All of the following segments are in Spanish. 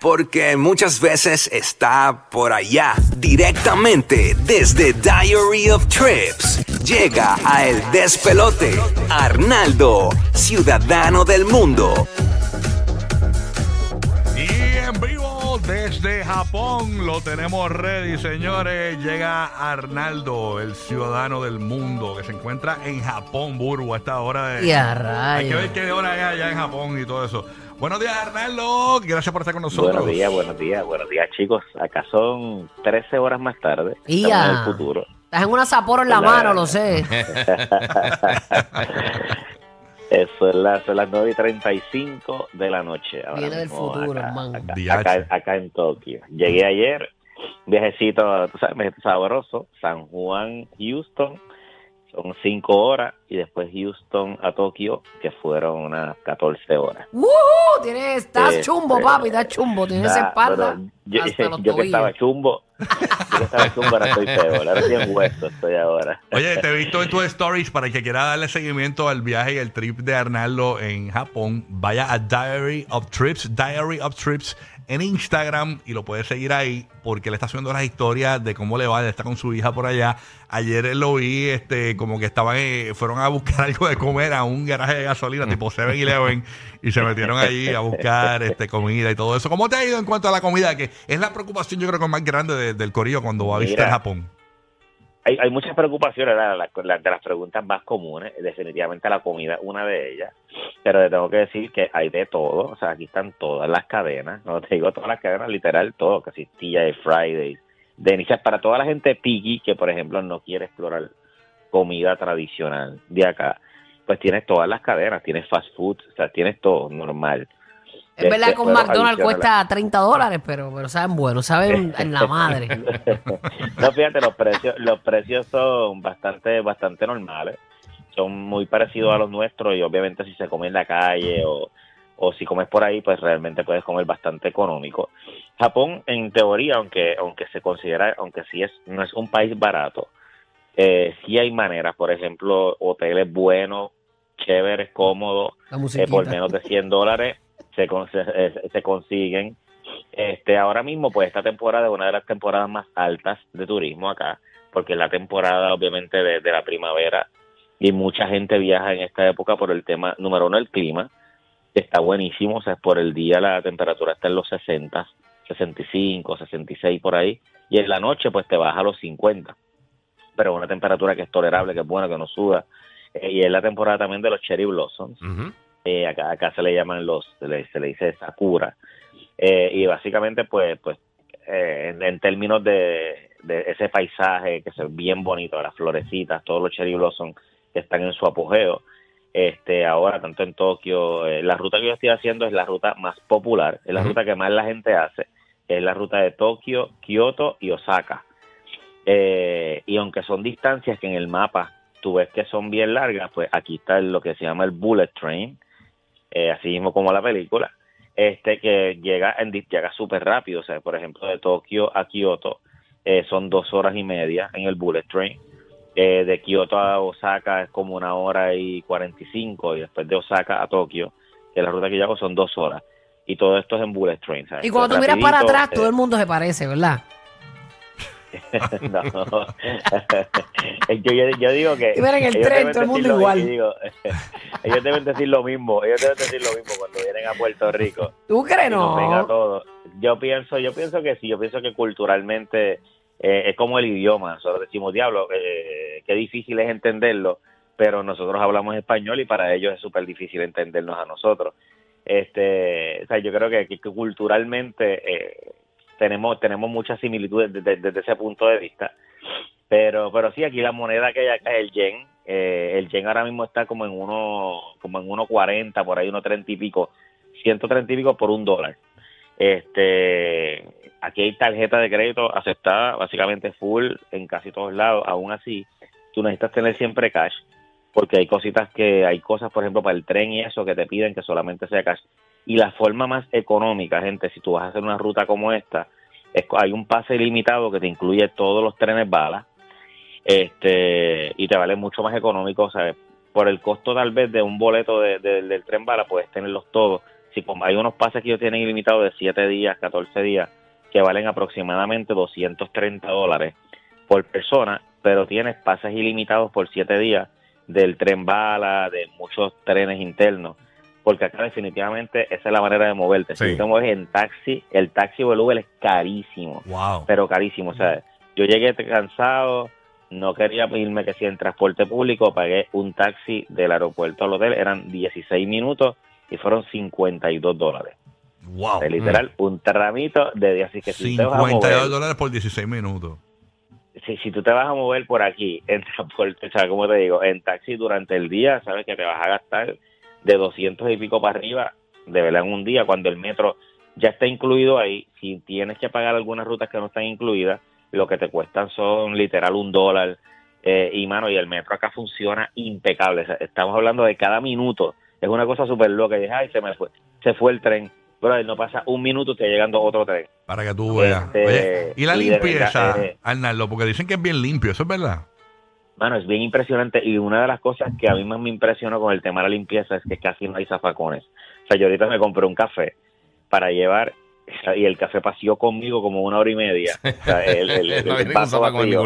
Porque muchas veces está por allá, directamente desde Diary of Trips. Llega a El Despelote, Arnaldo, ciudadano del mundo. Desde Japón lo tenemos ready, señores. Llega Arnaldo, el ciudadano del mundo, que se encuentra en Japón, Burbu, a esta hora de. Y a Hay que ver qué hora es allá en Japón y todo eso. Buenos días, Arnaldo. Gracias por estar con nosotros. Buenos días, buenos días, buenos días, chicos. Acá son 13 horas más tarde. Y Estamos en ya. el futuro. Estás en una Sapporo en la Hola. mano, lo sé. Eso es la- son las 9 y 35 de la noche. ahora Viene del mismo futuro, acá. Acá, acá- acá en Tokio. Llegué ayer, viajecito, tú sabes, viajecito sabroso, San Juan, Houston. Son 5 horas y después Houston a Tokio, que fueron unas 14 horas. ¡Woohoo! Tienes, estás Sí, chumbo, papi, estás chumbo. Tienes Nah, espalda yo, hasta los yo que estaba chumbo, yo que estaba chumbo, ahora estoy peor. Ahora estoy en hueso, estoy ahora. Oye, te he visto en tus stories para el que quiera darle seguimiento al viaje y el trip de Arnaldo en Japón. Vaya a Diary of Trips, Diary of Trips en Instagram y lo puedes seguir ahí porque él está subiendo las historias de cómo le va. Él está con su hija por allá. Ayer lo vi, este, como que estaban, eh, fueron a buscar algo de comer a un garaje de gasolina tipo 7-Eleven y se metieron allí a buscar este, comida y todo eso. ¿Cómo te ha ido en cuanto a la comida? Que es la preocupación, yo creo que más grande de- del corillo cuando va a visitar. Japón. Hay, hay muchas preocupaciones, la- de las preguntas más comunes, definitivamente la comida es una de ellas, pero te tengo que decir que hay de todo, o sea, aquí están todas las cadenas, no te digo todas las cadenas, literal todo, que si TGI Fridays, Denise, para toda la gente picky que, por ejemplo, no quiere explorar comida tradicional de acá, pues tienes todas las cadenas, tienes fast food, o sea, tienes todo normal. Es verdad que un McDonald's cuesta 30 dólares, pero, pero saben bueno, saben en la madre. no, fíjate, los precios, los precios son bastante, bastante normales. Son muy parecidos a los nuestros y obviamente si se come en la calle o, o si comes por ahí, pues realmente puedes comer bastante económico. Japón, en teoría, aunque, aunque se considera, aunque sí es, no es un país barato, eh, sí hay maneras, por ejemplo, hoteles buenos, chéveres, cómodos, eh, por menos de 100 dólares se, se, se consiguen. Este, ahora mismo, pues esta temporada es una de las temporadas más altas de turismo acá, porque es la temporada obviamente de, la primavera y mucha gente viaja en esta época por el tema, número uno, el clima, está buenísimo, o sea, por el día la temperatura está en los 60, 65, 66 por ahí, y en la noche pues te baja a los 50, pero una temperatura que es tolerable, que es buena, que no suda, Eh, y es la temporada también de los cherry blossoms, eh, acá, acá se le llaman los, se le, se le dice sakura. Eh, y básicamente, pues, pues eh, en, en términos de, de ese paisaje que es bien bonito, las florecitas, todos los cherry blossom que están en su apogeo, este, ahora tanto en Tokio, eh, la ruta que yo estoy haciendo es la ruta más popular, es la ruta que más la gente hace, es la ruta de Tokio, Kioto y Osaka. Eh, y aunque son distancias que en el mapa tú ves que son bien largas, pues aquí está lo que se llama el bullet train, eh, así mismo como la película, este que llega en llega súper rápido, o sea, por ejemplo, de Tokio a Kioto eh, son dos horas y media en el bullet train, Eh, de Kioto a Osaka es como una hora y 45 y después de Osaka a Tokio, que la ruta que yo hago son dos horas. Y todo esto es en bullet train. ¿sabes? Y cuando tú miras para atrás, todo el mundo se parece, ¿verdad? no. yo, yo, yo digo que. El tren, todo el mundo igual. digo, ellos deben decir lo mismo. Ellos deben decir lo mismo cuando vienen a Puerto Rico. ¿Tú crees? No. Yo pienso, yo pienso que sí. Yo pienso que culturalmente eh, es como el idioma. Nosotros decimos, diablo, eh, qué difícil es entenderlo, pero nosotros hablamos español y para ellos es súper difícil entendernos a nosotros. Este, o sea, yo creo que, que- que culturalmente eh, tenemos tenemos muchas similitudes desde, desde ese punto de vista. Pero pero sí, aquí la moneda que hay acá es el yen. Eh, el yen ahora mismo está como en uno como en 1.40, por ahí 1.30 y pico, 130 y pico por un dólar. Este, aquí hay tarjeta de crédito aceptada, básicamente full en casi todos lados. Aún así, tú necesitas tener siempre cash, porque hay cositas que, hay cosas, por ejemplo, para el tren y eso que te piden que solamente sea cash. Y la forma más económica, gente, si tú vas a hacer una ruta como esta, es, hay un pase ilimitado que te incluye todos los trenes bala, este, y te vale mucho más económico, ¿sabes? Por el costo tal vez de un boleto de- de- del tren bala, puedes tenerlos todos. Si como hay unos pases que ellos tienen ilimitados de 7 días, 14 días, que valen aproximadamente 230 dólares por persona, pero tienes pases ilimitados por 7 días del tren bala, de muchos trenes internos, porque acá definitivamente esa es la manera de moverte. Sí. Si te mueves en taxi, el taxi o el Uber es carísimo Wow. pero carísimo. O sea, yo llegué cansado, no quería irme que si en transporte público, pagué un taxi del aeropuerto al hotel, eran 16 minutos y fueron 52 dólares. Wow. O sea, literal, un tramito de días. Así que si, tú te vas a 52 mover, dólares por 16 minutos. si, si tú te vas a mover por aquí en transporte, o sea, como te digo, en taxi durante el día, sabes que te vas a gastar de 200 y pico para arriba, de verdad, en un día, cuando el metro ya está incluido ahí, si tienes que pagar algunas rutas que no están incluidas, lo que te cuestan son literal un dólar. eh, y mano, y el metro acá funciona impecable. O sea, estamos hablando de cada minuto. Es una cosa súper loca. Y dije, ay, se me fue, se fue el tren. Brother, no pasa un minuto, está llegando otro tren. Para que tú veas. Este, Oye, y la y limpieza, verdad, eh, Arnaldo, porque dicen que es bien limpio, ¿eso es verdad? Mano, es bien impresionante y una de las cosas que a mí más me impresionó con el tema de la limpieza es que casi no hay zafacones. O sea, yo ahorita me compré un café para llevar y el café paseó conmigo como una hora y media. O sea, el,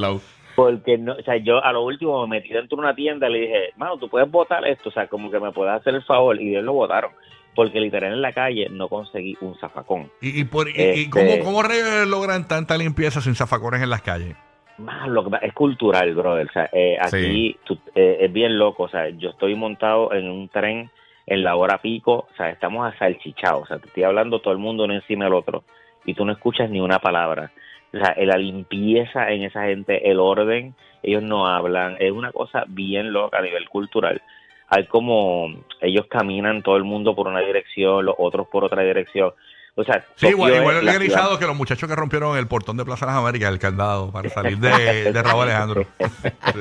lado. Porque no, o sea, yo a lo último me metí dentro de una tienda y le dije, mano, tú puedes botar esto, o sea, como que me puedes hacer el favor y ellos lo votaron. Porque literal en la calle no conseguí un zafacón. ¿Y, y, por, y- y Este- cómo, cómo logran tanta limpieza sin zafacones en las calles? Más lo que es cultural, brother. O sea, eh, aquí tú- eh, es bien loco. O sea, yo estoy montado en un tren en la hora pico. O sea, estamos asalchichados. O sea, te estoy hablando todo el mundo uno encima del otro y tú no escuchas ni una palabra. O sea, la limpieza en esa gente, el orden, ellos no hablan. Es una cosa bien loca a nivel cultural. Hay como ellos caminan todo el mundo por una dirección, los otros por otra dirección. O sea, Sí, igual, igual la ciudad- organizado que los muchachos que rompieron el portón de Plaza de las Américas, el candado, para salir de, de Raúl Alejandro. Sí, sí,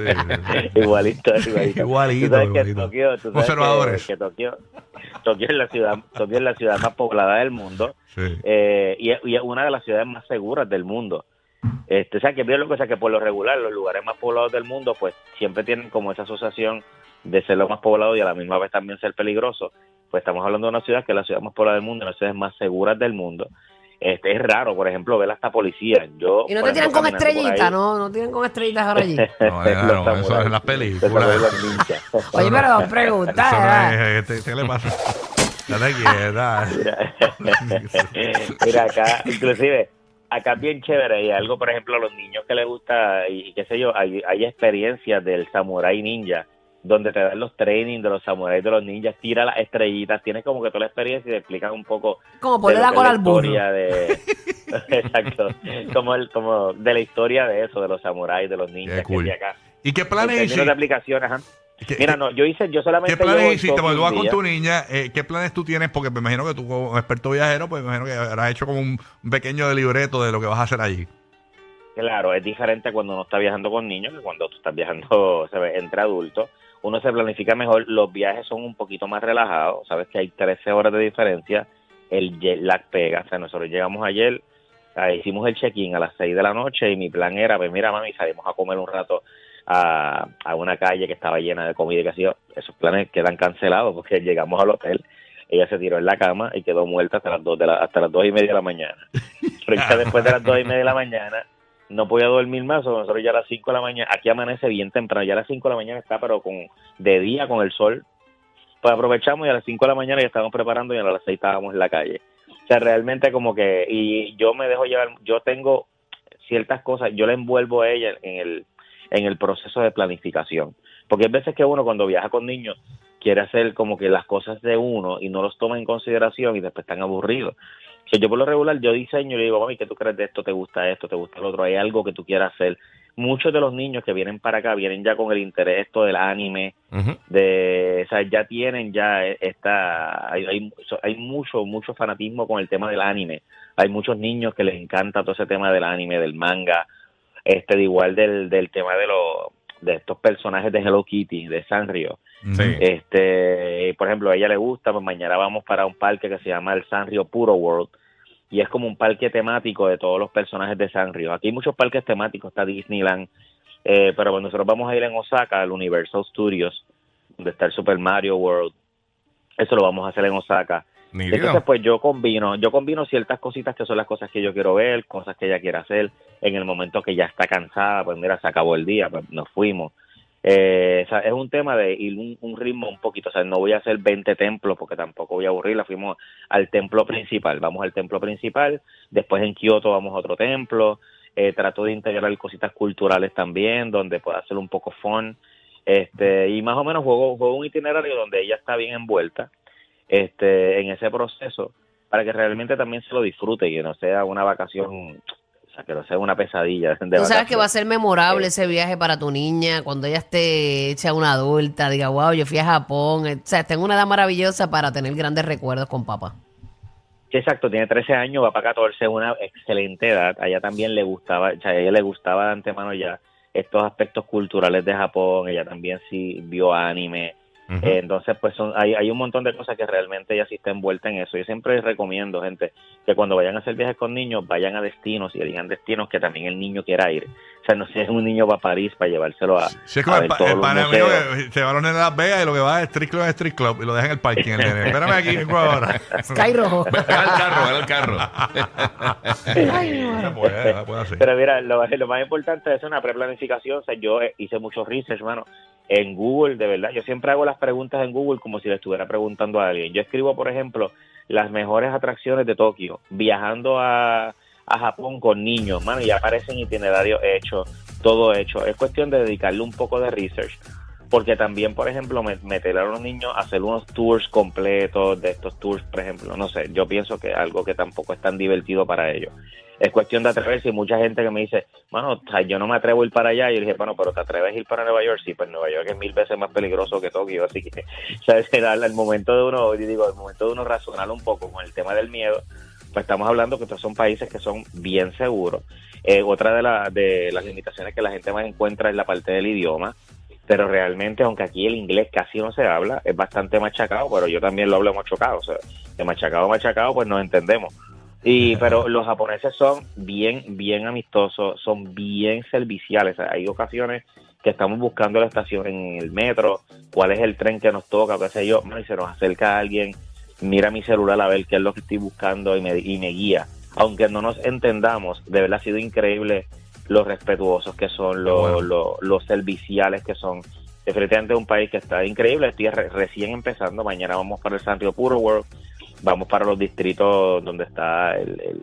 sí. igualito, igualito. Igualito, Tú sabes que. Tokio, tú sabes Conservadores. Que, que Tokio, Tokio es la ciudad, Tokio es la ciudad más poblada del mundo Sí. eh, y, es, y es una de las ciudades más seguras del mundo. Este, o sea, que lo que sea que por lo regular los lugares más poblados del mundo, pues siempre tienen como esa asociación de ser los más poblados y a la misma vez también ser peligrosos. Pues estamos hablando de una ciudad que es la ciudad más poblada del mundo, una de las ciudades más seguras del mundo. Este, es raro, por ejemplo, ver hasta policía. Yo, Y no te tiran ejemplo, con estrellitas, ¿no? No tiran con estrellitas ahora allí. No, Los no, eso es en las películas. Oye, pero dos preguntas, no es, este, ¿Qué le pasa? Date quieta. Mira, mira, acá, inclusive, acá es bien chévere y algo, por ejemplo, a los niños que les gusta y qué sé yo, hay, hay experiencias del samurái ninja donde te dan los trainings de los samuráis de los ninjas, tira las estrellitas, tienes como que toda la experiencia y te explican un poco Como de lo la que cola al burro. historia de exacto, como el, como de la historia de eso, de los samuráis, de los ninjas Qué que cool. hay acá. ¿Y qué planes términos de hiciste? aplicaciones, ajá. ¿Qué, Mira, no, yo hice, yo solamente ¿Qué planes hiciste? Un con tu niña. eh, ¿Qué planes tú tienes? Porque me imagino que tú, como experto viajero, pues me imagino que habrás hecho como un, pequeño libreto de lo que vas a hacer allí. Claro, es diferente cuando uno está viajando con niños que cuando tú estás viajando se ve, entre adultos. Uno se planifica mejor, los viajes son un poquito más relajados, sabes que hay 13 horas de diferencia, el jet lag pega, o sea, nosotros llegamos ayer, ah, hicimos el check-in a las 6 de la noche y mi plan era, pues mira mami, salimos a comer un rato a, a una calle que estaba llena de comida y que así, esos planes quedan cancelados porque llegamos al hotel, ella se tiró en la cama y quedó muerta hasta las dos de la, hasta las dos y media de la mañana. Pero ya después de las dos y media de la mañana no podía dormir más, nosotros ya a las 5 de la mañana, aquí amanece bien temprano, ya a las 5 de la mañana está, pero con de día con el sol, pues aprovechamos y a las 5 de la mañana ya estábamos preparando y a las 6 estábamos en la calle. O sea, realmente como que, y yo me dejo llevar, yo tengo ciertas cosas, yo la envuelvo a ella en el, en el proceso de planificación. Porque hay veces que uno cuando viaja con niños quiere hacer como que las cosas de uno y no los toma en consideración y después están aburridos. Que yo por lo regular yo diseño y le digo, mami, ¿qué tú crees de esto? ¿Te gusta esto? ¿Te gusta lo otro? ¿Hay algo que tú quieras hacer? Muchos de los niños que vienen para acá vienen ya con el interés esto del anime, de, o sea, ya tienen ya esta, hay, hay, hay mucho, mucho fanatismo con el tema del anime. Hay muchos niños que les encanta todo ese tema del anime, del manga, este, de igual del, del tema de los, de estos personajes de Hello Kitty, de Sanrio. Sí. Este, por ejemplo, a ella le gusta, pues mañana vamos para un parque que se llama el Sanrio Puro World y es como un parque temático de todos los personajes de Sanrio. Aquí hay muchos parques temáticos, está Disneyland, eh, pero bueno, nosotros vamos a ir en Osaka, al Universal Studios, donde está el Super Mario World. Eso lo vamos a hacer en Osaka. Nítido. Entonces, pues yo combino, yo combino ciertas cositas que son las cosas que yo quiero ver, cosas que ella quiere hacer. En el momento que ya está cansada, pues mira, se acabó el día, pues nos fuimos. Eh, o sea, es un tema de ir un, un ritmo un poquito, o sea, no voy a hacer 20 templos porque tampoco voy a aburrirla. Fuimos al templo principal, vamos al templo principal, después en Kioto vamos a otro templo. Eh, trato de integrar cositas culturales también, donde pueda hacer un poco fun. Este, y más o menos juego, juego un itinerario donde ella está bien envuelta este, en ese proceso para que realmente también se lo disfrute y que no sea una vacación, o sea, que no sea una pesadilla. de Tú sabes que va a ser memorable ese viaje para tu niña cuando ella esté hecha una adulta, diga, wow, yo fui a Japón. O sea, tengo una edad maravillosa para tener grandes recuerdos con papá. Sí, exacto, tiene 13 años, va para 14, una excelente edad. A ella también le gustaba, o sea, a ella le gustaba de antemano ya estos aspectos culturales de Japón, ella también sí vio anime. Ujú. Eh, entonces, pues son, hay, hay un montón de cosas que realmente ella sí está envuelta en eso. Yo siempre recomiendo, gente, que cuando vayan a hacer viajes con niños, vayan a destinos y elijan destinos que también el niño quiera ir. O sea, no si es un niño va a París para llevárselo a, Si es como a el, ver pa- todos el los pana mío que se va a los Las Vegas y lo que va es Street Club, Street Club y lo deja en el parking. El. Espérame aquí, vengo ahora. Sky Rojo. Ve al carro, ve al carro. Puede, puede hacer. Pero mira, lo, lo más importante es una preplanificación. O sea, yo hice mucho research, hermano, en Google, de verdad. Yo siempre hago las preguntas en Google como si le estuviera preguntando a alguien. Yo escribo, por ejemplo, las mejores atracciones de Tokio, viajando a, a Japón con niños, mano, y aparecen itinerarios hechos, todo hecho. Es cuestión de dedicarle un poco de research. Porque también, por ejemplo, me- meter a los niños a hacer unos tours completos de estos tours, por ejemplo, no sé, yo pienso que algo que tampoco es tan divertido para ellos es cuestión de atreverse. Y mucha gente que me dice, bueno, o sea, yo no me atrevo a ir para allá y yo dije, bueno, pero te atreves a ir para Nueva York, sí, pues Nueva York es mil veces más peligroso que Tokio, así que, ¿sabes? Era el momento de uno, yo digo, el momento de uno razonar un poco con el tema del miedo, pues estamos hablando que estos son países que son bien seguros. Eh, otra de, la, de las limitaciones que la gente más encuentra es la parte del idioma, pero realmente, aunque aquí el inglés casi no se habla, es bastante machacado, pero yo también lo hablo machacado, o sea, de machacado a machacado, pues nos entendemos. Y, pero los japoneses son bien, bien amistosos, son bien serviciales. O sea, hay ocasiones que estamos buscando la estación en el metro, cuál es el tren que nos toca, qué sé yo, y se nos acerca alguien, mira mi celular a ver qué es lo que estoy buscando y me, y me guía. Aunque no nos entendamos, de verdad ha sido increíble los respetuosos que son, los, bueno. los, los serviciales que son. Definitivamente un país que está increíble, estoy re- recién empezando, mañana vamos para el Sanrio Puro World, vamos para los distritos donde está el, el-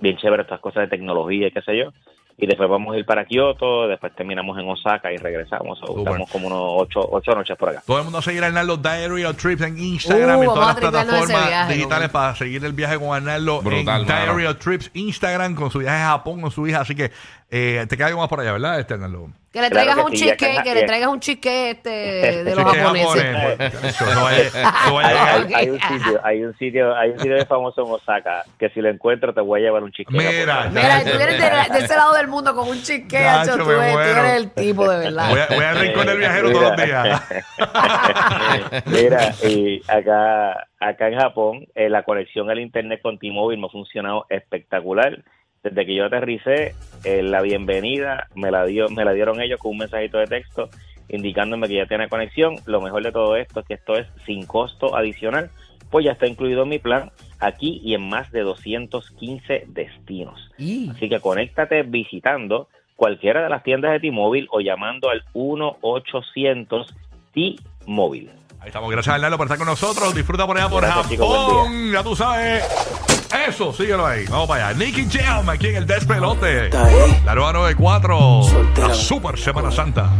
bien chévere estas cosas de tecnología y qué sé yo. Y después vamos a ir para Kioto, después terminamos en Osaka y regresamos. O estamos como unos ocho, ocho noches por acá. Todo el mundo a seguir a Arnaldo Diary of Trips en Instagram, Uh, en todas las plataformas viaje, digitales ¿no? para seguir el viaje con Arnaldo Brutal, en. Diary of Trips, Instagram, con su viaje a Japón con su hija. Así que eh, te queda algo más por allá, ¿verdad, este Arnaldo? Que le Claro traigas que un sí, cheesecake, acá- que le traigas un cheesecake este de los japoneses. japonés, pues, no vaya- Hay, llegar. hay- hay un sitio, hay un sitio, hay un sitio famoso en Osaka que si lo encuentro te voy a llevar un chiquito. Mira, Mira, tú vienes de, de ese lado del mundo con un cheesecake, Nacho, Hacho, tú, me eres, tú muero. eres el tipo de verdad. Voy, a, voy al rincón del viajero todos los días. Mira, y acá, acá en Japón, eh, la conexión al internet con T-Mobile me ha funcionado espectacular. Desde que yo aterricé, eh, la bienvenida me la dio, me la dieron ellos con un mensajito de texto indicándome que ya tiene conexión. Lo mejor de todo esto es que esto es sin costo adicional, pues ya está incluido en mi plan aquí y en más de 215 destinos. Y- Así que conéctate visitando cualquiera de las tiendas de T-Mobile o llamando al 1-800 T-Mobile. Ahí estamos. Gracias, Arnaldo, por estar con nosotros. Disfruta por allá por Gracias, chicos, Japón. Ya tú sabes. Eso, síguelo ahí. Vamos para allá. Nicky Jam aquí en el despelote. La nueva 94. Soltera. La Super Semana Santa.